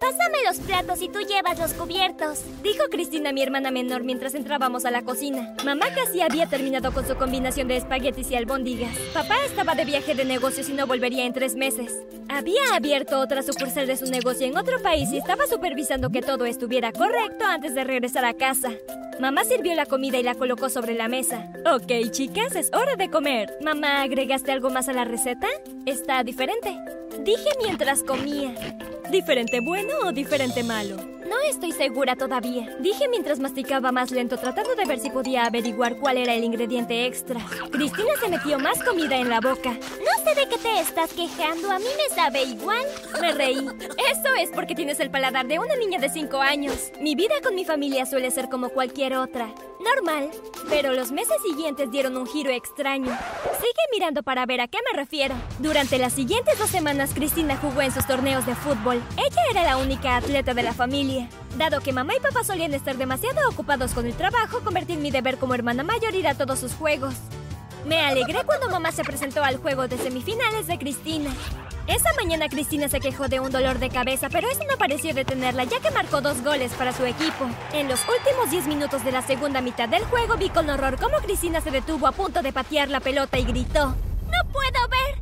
Pásame los platos y tú llevas los cubiertos. Dijo Cristina, mi hermana menor, mientras entrábamos a la cocina. Mamá casi había terminado con su combinación de espaguetis y albóndigas. Papá estaba de viaje de negocios y no volvería en tres meses. Había abierto otra sucursal de su negocio en otro país y estaba supervisando que todo estuviera correcto antes de regresar a casa. Mamá sirvió la comida y la colocó sobre la mesa. Ok, chicas, es hora de comer. Mamá, ¿agregaste algo más a la receta? Está diferente. Dije mientras comía. ¿Diferente bueno o diferente malo? No estoy segura todavía. Dije mientras masticaba más lento, tratando de ver si podía averiguar cuál era el ingrediente extra. Cristina se metió más comida en la boca. No sé de qué te estás quejando. A mí me sabe igual. Me reí. Eso es porque tienes el paladar de una niña de 5 años. Mi vida con mi familia suele ser como cualquier otra. Normal. Pero los meses siguientes dieron un giro extraño. Sigue mirando para ver a qué me refiero. Durante las siguientes dos semanas, Cristina jugó en sus torneos de fútbol. Ella era la única atleta de la familia. Dado que mamá y papá solían estar demasiado ocupados con el trabajo, convertí en mi deber como hermana mayor ir a todos sus juegos. Me alegré cuando mamá se presentó al juego de semifinales de Cristina. Esa mañana Cristina se quejó de un dolor de cabeza, pero eso no pareció detenerla ya que marcó dos goles para su equipo. En los últimos 10 minutos de la segunda mitad del juego vi con horror cómo Cristina se detuvo a punto de patear la pelota y gritó. ¡No puedo ver!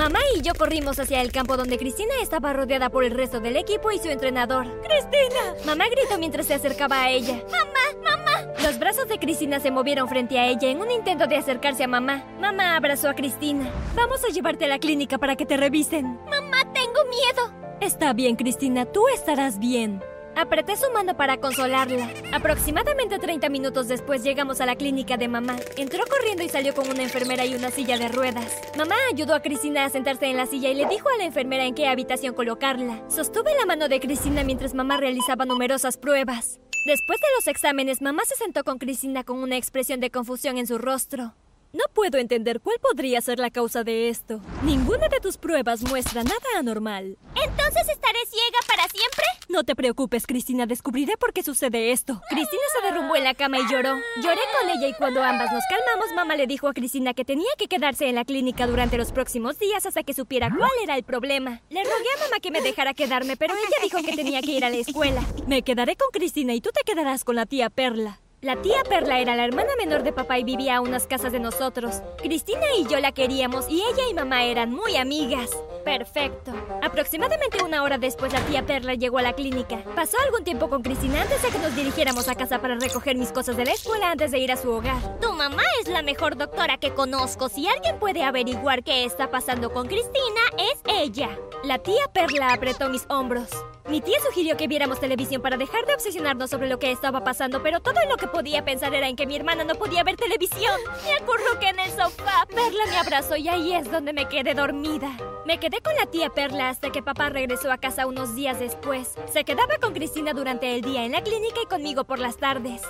Mamá y yo corrimos hacia el campo donde Cristina estaba rodeada por el resto del equipo y su entrenador. ¡Cristina! Mamá gritó mientras se acercaba a ella. ¡Mamá! ¡Mamá! Los brazos de Cristina se movieron frente a ella en un intento de acercarse a mamá. Mamá abrazó a Cristina. Vamos a llevarte a la clínica para que te revisen. ¡Mamá, tengo miedo! Está bien, Cristina, tú estarás bien. Apreté su mano para consolarla. Aproximadamente 30 minutos después llegamos a la clínica de mamá. Entró corriendo y salió con una enfermera y una silla de ruedas. Mamá ayudó a Cristina a sentarse en la silla y le dijo a la enfermera en qué habitación colocarla. Sostuve la mano de Cristina mientras mamá realizaba numerosas pruebas. Después de los exámenes, mamá se sentó con Cristina con una expresión de confusión en su rostro. No puedo entender cuál podría ser la causa de esto. Ninguna de tus pruebas muestra nada anormal. ¿Entonces estaré ciega para siempre? No te preocupes, Cristina, descubriré por qué sucede esto. Cristina se derrumbó en la cama y lloró. Lloré con ella y cuando ambas nos calmamos, mamá le dijo a Cristina que tenía que quedarse en la clínica durante los próximos días hasta que supiera cuál era el problema. Le rogué a mamá que me dejara quedarme, pero ella dijo que tenía que ir a la escuela. Me quedaré con Cristina y tú te quedarás con la tía Perla. La tía Perla era la hermana menor de papá y vivía a unas casas de nosotros. Cristina y yo la queríamos y ella y mamá eran muy amigas. Perfecto. Aproximadamente una hora después la tía Perla llegó a la clínica. Pasó algún tiempo con Cristina antes de que nos dirigiéramos a casa para recoger mis cosas de la escuela antes de ir a su hogar. Tu mamá es la mejor doctora que conozco. Si alguien puede averiguar qué está pasando con Cristina, es ella. La tía Perla apretó mis hombros. Mi tía sugirió que viéramos televisión para dejar de obsesionarnos sobre lo que estaba pasando, pero todo lo que podía pensar era en que mi hermana no podía ver televisión. Me acurruqué en el sofá. Perla me abrazó y ahí es donde me quedé dormida. Me quedé con la tía Perla hasta que papá regresó a casa unos días después. Se quedaba con Cristina durante el día en la clínica y conmigo por las tardes.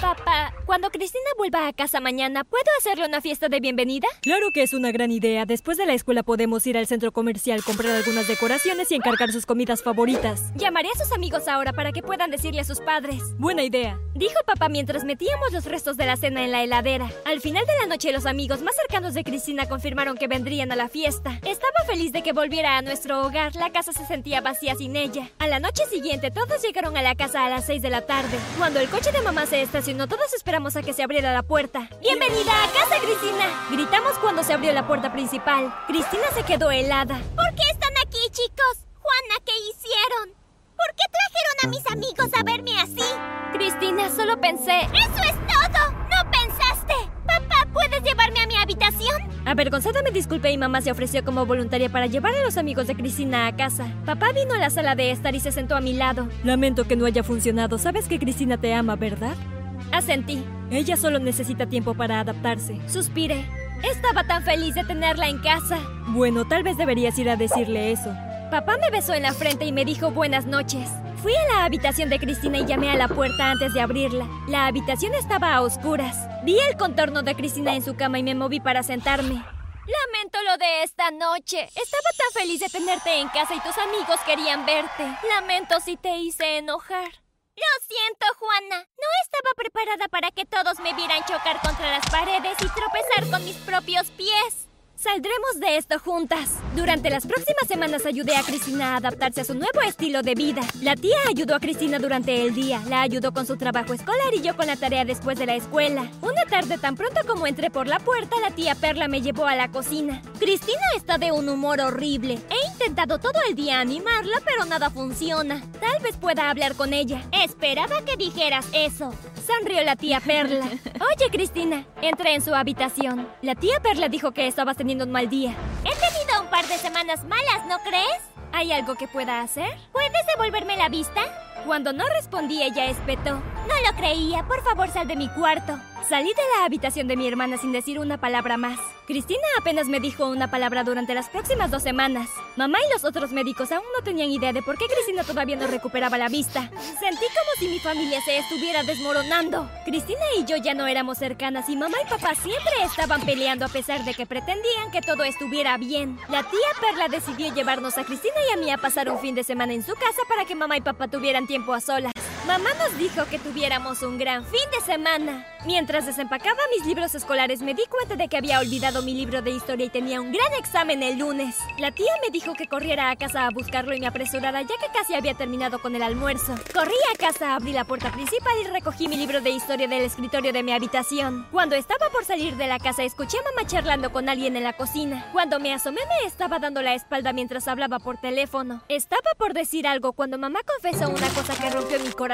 Papá, cuando Cristina vuelva a casa mañana, ¿puedo hacerle una fiesta de bienvenida? Claro que es una gran idea. Después de la escuela podemos ir al centro comercial, comprar algunas decoraciones y encargar sus comidas favoritas. Llamaré a sus amigos ahora para que puedan decirle a sus padres. Buena idea. Dijo papá mientras metíamos los restos de la cena en la heladera. Al final de la noche, los amigos más cercanos de Cristina confirmaron que vendrían a la fiesta. Estaba feliz de que volviera a nuestro hogar. La casa se sentía vacía sin ella. A la noche siguiente, todos llegaron a la casa a las 6 de la tarde. Cuando el coche de mamá se estacionó, todos esperamos a que se abriera la puerta. ¡Bienvenida a casa, Cristina! Gritamos cuando se abrió la puerta principal. Cristina se quedó helada. ¿Por qué están aquí, chicos? Juana, ¿qué hicieron? ¿Por qué trajeron a mis amigos a verme así? Cristina, solo pensé... ¡Eso es todo! ¡No pensaste! Papá, ¿puedes llevarme a mi habitación? Avergonzada me disculpé y mamá se ofreció como voluntaria para llevar a los amigos de Cristina a casa. Papá vino a la sala de estar y se sentó a mi lado. Lamento que no haya funcionado. Sabes que Cristina te ama, ¿verdad? Asentí. Ella solo necesita tiempo para adaptarse. Suspiré. Estaba tan feliz de tenerla en casa. Bueno, tal vez deberías ir a decirle eso. Papá me besó en la frente y me dijo buenas noches. Fui a la habitación de Cristina y llamé a la puerta antes de abrirla. La habitación estaba a oscuras. Vi el contorno de Cristina en su cama y me moví para sentarme. Lamento lo de esta noche. Estaba tan feliz de tenerte en casa y tus amigos querían verte. Lamento si te hice enojar. Lo siento, Juana. No estaba preparada para que todos me vieran chocar contra las paredes y tropezar con mis propios pies. Saldremos de esto juntas. Durante las próximas semanas ayudé a Cristina a adaptarse a su nuevo estilo de vida. La tía ayudó a Cristina durante el día, la ayudó con su trabajo escolar y yo con la tarea después de la escuela. Una tarde tan pronto como entré por la puerta, la tía Perla me llevó a la cocina. Cristina está de un humor horrible. He intentado todo el día animarla, pero nada funciona. Tal vez pueda hablar con ella. Esperaba que dijeras eso. Sonrió la tía Perla. Oye, Cristina, entré en su habitación. La tía Perla dijo que estabas teniendo un mal día. He tenido un par de semanas malas, ¿no crees? ¿Hay algo que pueda hacer? ¿Puedes devolverme la vista? Cuando no respondí, ella espetó. No lo creía. Por favor, sal de mi cuarto. Salí de la habitación de mi hermana sin decir una palabra más. Cristina apenas me dijo una palabra durante las próximas dos semanas. Mamá y los otros médicos aún no tenían idea de por qué Cristina todavía no recuperaba la vista. Sentí como si mi familia se estuviera desmoronando. Cristina y yo ya no éramos cercanas y mamá y papá siempre estaban peleando a pesar de que pretendían que todo estuviera bien. La tía Perla decidió llevarnos a Cristina y a mí a pasar un fin de semana en su casa para que mamá y papá tuvieran tiempo a solas. Mamá nos dijo que tuviéramos un gran fin de semana. Mientras desempacaba mis libros escolares me di cuenta de que había olvidado mi libro de historia y tenía un gran examen el lunes. La tía me dijo que corriera a casa a buscarlo y me apresurara ya que casi había terminado con el almuerzo. Corrí a casa, abrí la puerta principal y recogí mi libro de historia del escritorio de mi habitación. Cuando estaba por salir de la casa escuché a mamá charlando con alguien en la cocina. Cuando me asomé me estaba dando la espalda mientras hablaba por teléfono. Estaba por decir algo cuando mamá confesó una cosa que rompió mi corazón.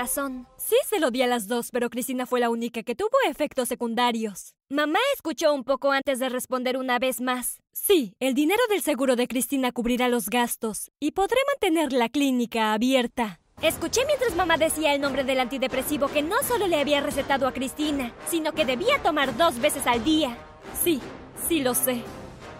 Sí, se lo di a las dos, pero Cristina fue la única que tuvo efectos secundarios. Mamá escuchó un poco antes de responder una vez más. Sí, el dinero del seguro de Cristina cubrirá los gastos y podré mantener la clínica abierta. Escuché mientras mamá decía el nombre del antidepresivo que no solo le había recetado a Cristina, sino que debía tomar dos veces al día. Sí, sí lo sé.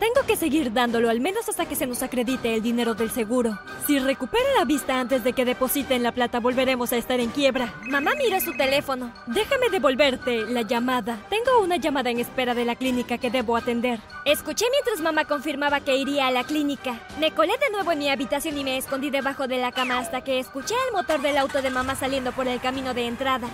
Tengo que seguir dándolo al menos hasta que se nos acredite el dinero del seguro. Si recupera la vista antes de que depositen la plata, volveremos a estar en quiebra. Mamá mira su teléfono. Déjame devolverte la llamada. Tengo una llamada en espera de la clínica que debo atender. Escuché mientras mamá confirmaba que iría a la clínica. Me colé de nuevo en mi habitación y me escondí debajo de la cama hasta que escuché el motor del auto de mamá saliendo por el camino de entrada.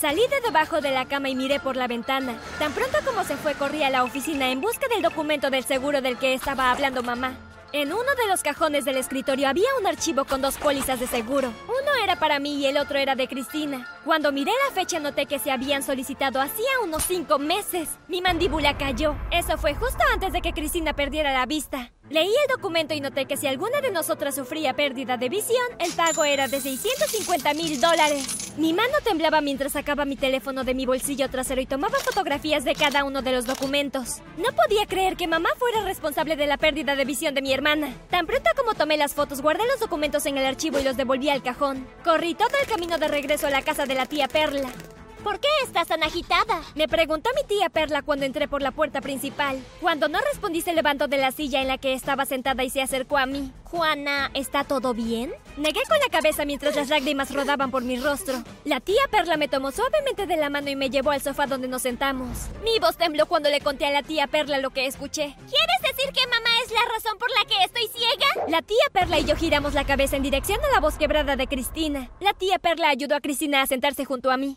Salí de debajo de la cama y miré por la ventana. Tan pronto como se fue, corrí a la oficina en busca del documento del seguro del que estaba hablando mamá. En uno de los cajones del escritorio había un archivo con dos pólizas de seguro. Uno era para mí y el otro era de Cristina. Cuando miré la fecha noté que se habían solicitado hacía unos cinco meses. Mi mandíbula cayó. Eso fue justo antes de que Cristina perdiera la vista. Leí el documento y noté que si alguna de nosotras sufría pérdida de visión, el pago era de 650 mil dólares. Mi mano temblaba mientras sacaba mi teléfono de mi bolsillo trasero y tomaba fotografías de cada uno de los documentos. No podía creer que mamá fuera responsable de la pérdida de visión de mi hermana. Tan pronto como tomé las fotos, guardé los documentos en el archivo y los devolví al cajón. Corrí todo el camino de regreso a la casa de la tía Perla. ¿Por qué estás tan agitada? Me preguntó mi tía Perla cuando entré por la puerta principal. Cuando no respondí se levantó de la silla en la que estaba sentada y se acercó a mí. Juana, ¿está todo bien? Negué con la cabeza mientras las lágrimas rodaban por mi rostro. La tía Perla me tomó suavemente de la mano y me llevó al sofá donde nos sentamos. Mi voz tembló cuando le conté a la tía Perla lo que escuché. ¿Quieres decir que mamá es la razón por la que estoy ciega? La tía Perla y yo giramos la cabeza en dirección a la voz quebrada de Cristina. La tía Perla ayudó a Cristina a sentarse junto a mí.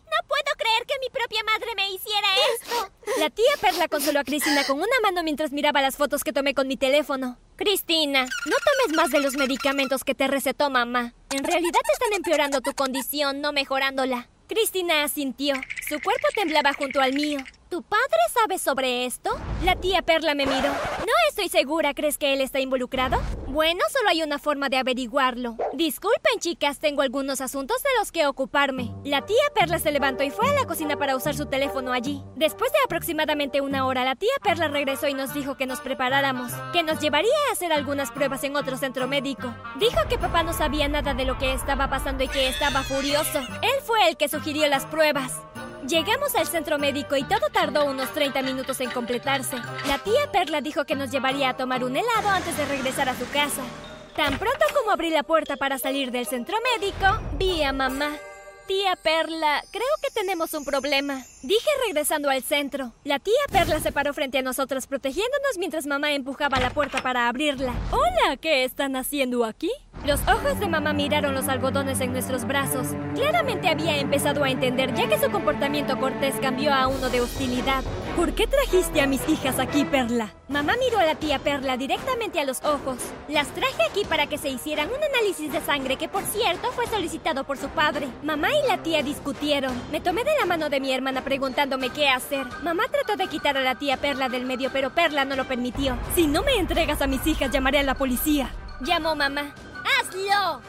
Que mi propia madre me hiciera esto. La tía Perla consoló a Cristina con una mano mientras miraba las fotos que tomé con mi teléfono. Cristina, no tomes más de los medicamentos que te recetó mamá. En realidad te están empeorando tu condición, no mejorándola. Cristina asintió. Su cuerpo temblaba junto al mío. ¿Tu padre sabe sobre esto? La tía Perla me miró. No estoy segura. ¿Crees que él está involucrado? Bueno, solo hay una forma de averiguarlo. Disculpen, chicas, tengo algunos asuntos de los que ocuparme. La tía Perla se levantó y fue a la cocina para usar su teléfono allí. Después de aproximadamente una hora, la tía Perla regresó y nos dijo que nos preparáramos, que nos llevaría a hacer algunas pruebas en otro centro médico. Dijo que papá no sabía nada de lo que estaba pasando y que estaba furioso. Él fue el que sugirió las pruebas. Llegamos al centro médico y todo tardó unos 30 minutos en completarse. La tía Perla dijo que nos llevaría a tomar un helado antes de regresar a su casa. Tan pronto como abrí la puerta para salir del centro médico, vi a mamá. Tía Perla, creo que tenemos un problema. Dije regresando al centro. La tía Perla se paró frente a nosotros protegiéndonos mientras mamá empujaba la puerta para abrirla. Hola, ¿qué están haciendo aquí? Los ojos de mamá miraron los algodones en nuestros brazos. Claramente había empezado a entender ya que su comportamiento cortés cambió a uno de hostilidad. ¿Por qué trajiste a mis hijas aquí, Perla? Mamá miró a la tía Perla directamente a los ojos. Las traje aquí para que se hicieran un análisis de sangre que, por cierto, fue solicitado por su padre. Mamá y la tía discutieron. Me tomé de la mano de mi hermana preguntándome qué hacer. Mamá trató de quitar a la tía Perla del medio, pero Perla no lo permitió. Si no me entregas a mis hijas, llamaré a la policía. Llamó mamá.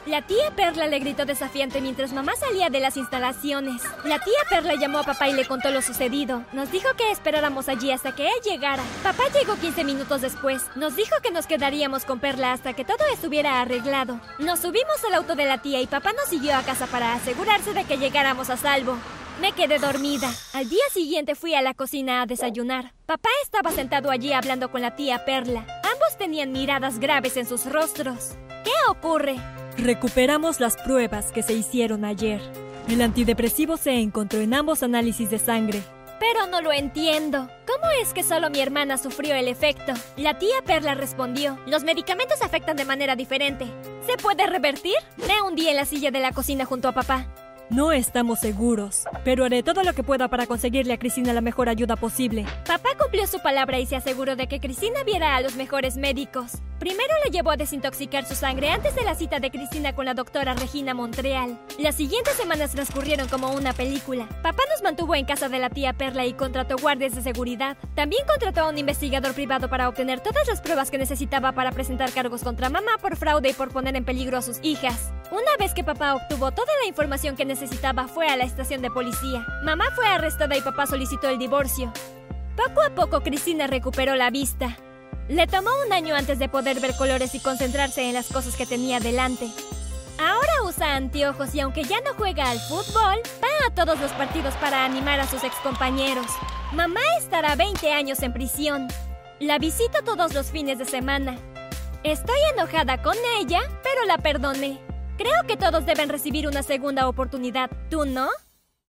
La tía Perla le gritó desafiante mientras mamá salía de las instalaciones. La tía Perla llamó a papá y le contó lo sucedido. Nos dijo que esperáramos allí hasta que él llegara. Papá llegó 15 minutos después. Nos dijo que nos quedaríamos con Perla hasta que todo estuviera arreglado. Nos subimos al auto de la tía y papá nos siguió a casa para asegurarse de que llegáramos a salvo. Me quedé dormida. Al día siguiente fui a la cocina a desayunar. Papá estaba sentado allí hablando con la tía Perla. Ambos tenían miradas graves en sus rostros. ¿Qué ocurre? Recuperamos las pruebas que se hicieron ayer. El antidepresivo se encontró en ambos análisis de sangre. Pero no lo entiendo. ¿Cómo es que solo mi hermana sufrió el efecto? La tía Perla respondió, los medicamentos afectan de manera diferente. ¿Se puede revertir? Me hundí en la silla de la cocina junto a papá. No estamos seguros, pero haré todo lo que pueda para conseguirle a Cristina la mejor ayuda posible. Papá cumplió su palabra y se aseguró de que Cristina viera a los mejores médicos. Primero le llevó a desintoxicar su sangre antes de la cita de Cristina con la doctora Regina Montreal. Las siguientes semanas transcurrieron como una película. Papá nos mantuvo en casa de la tía Perla y contrató guardias de seguridad. También contrató a un investigador privado para obtener todas las pruebas que necesitaba para presentar cargos contra mamá por fraude y por poner en peligro a sus hijas. Una vez que papá obtuvo toda la información que necesitaba, fue a la estación de policía. Mamá fue arrestada y papá solicitó el divorcio. Poco a poco Cristina recuperó la vista. Le tomó un año antes de poder ver colores y concentrarse en las cosas que tenía delante. Ahora usa anteojos y aunque ya no juega al fútbol, va a todos los partidos para animar a sus excompañeros. Mamá estará 20 años en prisión. La visito todos los fines de semana. Estoy enojada con ella, pero la perdoné. Creo que todos deben recibir una segunda oportunidad. ¿Tú no?